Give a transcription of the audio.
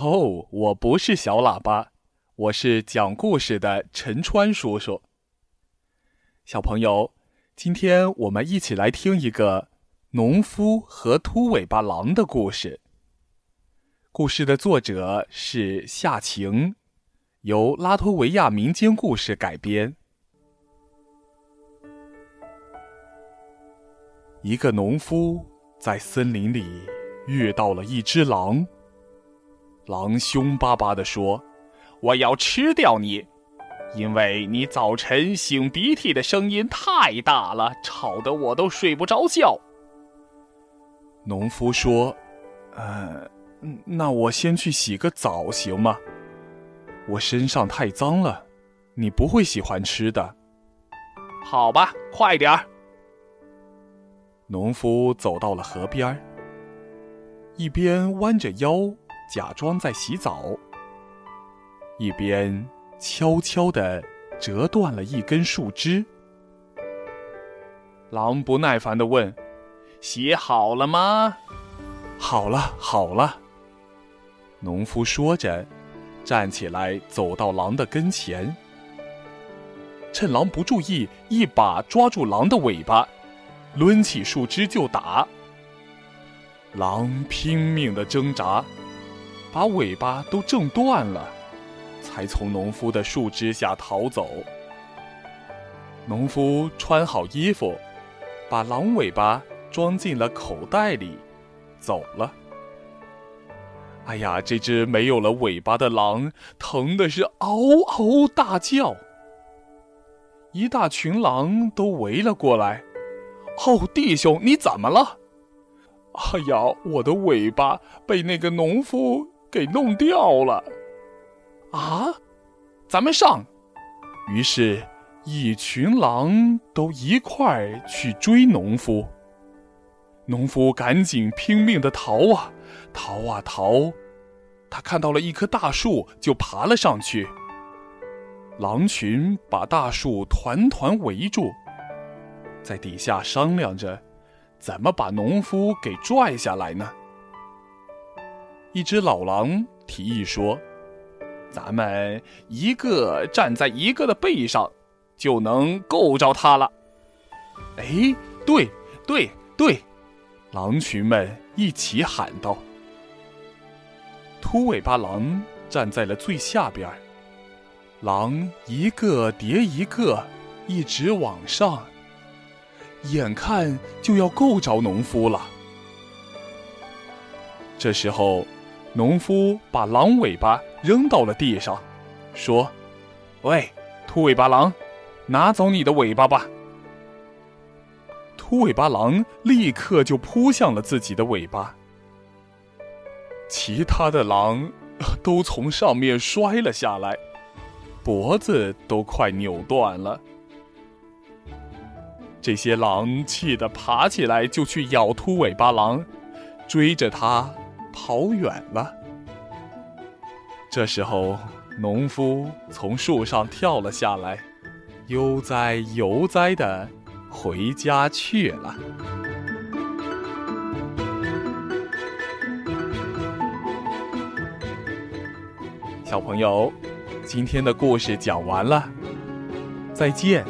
哦，我不是小喇叭，我是讲故事的陈川叔叔。小朋友，今天我们一起来听一个农夫和秃尾巴狼的故事。故事的作者是夏晴，由拉脱维亚民间故事改编。一个农夫在森林里遇到了一只狼。狼凶巴巴地说：“我要吃掉你，因为你早晨擤鼻涕的声音太大了，吵得我都睡不着觉。”农夫说：“呃，那我先去洗个澡行吗？我身上太脏了，你不会喜欢吃的。”“好吧，快点儿。”农夫走到了河边，一边弯着腰。假装在洗澡，一边悄悄地折断了一根树枝。狼不耐烦地问：“洗好了吗？”“好了，好了。”农夫说着，站起来走到狼的跟前，趁狼不注意，一把抓住狼的尾巴，抡起树枝就打。狼拼命地挣扎。把尾巴都挣断了，才从农夫的树枝下逃走。农夫穿好衣服，把狼尾巴装进了口袋里，走了。哎呀，这只没有了尾巴的狼疼的是嗷嗷大叫。一大群狼都围了过来。哦，弟兄，你怎么了？哎呀，我的尾巴被那个农夫。给弄掉了，啊！咱们上。于是，一群狼都一块儿去追农夫。农夫赶紧拼命的逃啊，逃啊逃！他看到了一棵大树，就爬了上去。狼群把大树团团围住，在底下商量着，怎么把农夫给拽下来呢？一只老狼提议说：“咱们一个站在一个的背上，就能够着它了。”哎，对对对，狼群们一起喊道。秃尾巴狼站在了最下边，狼一个叠一个，一直往上，眼看就要够着农夫了。这时候。农夫把狼尾巴扔到了地上，说：“喂，秃尾巴狼，拿走你的尾巴吧。”秃尾巴狼立刻就扑向了自己的尾巴，其他的狼都从上面摔了下来，脖子都快扭断了。这些狼气得爬起来就去咬秃尾巴狼，追着它。跑远了。这时候，农夫从树上跳了下来，悠哉悠哉的回家去了。小朋友，今天的故事讲完了，再见。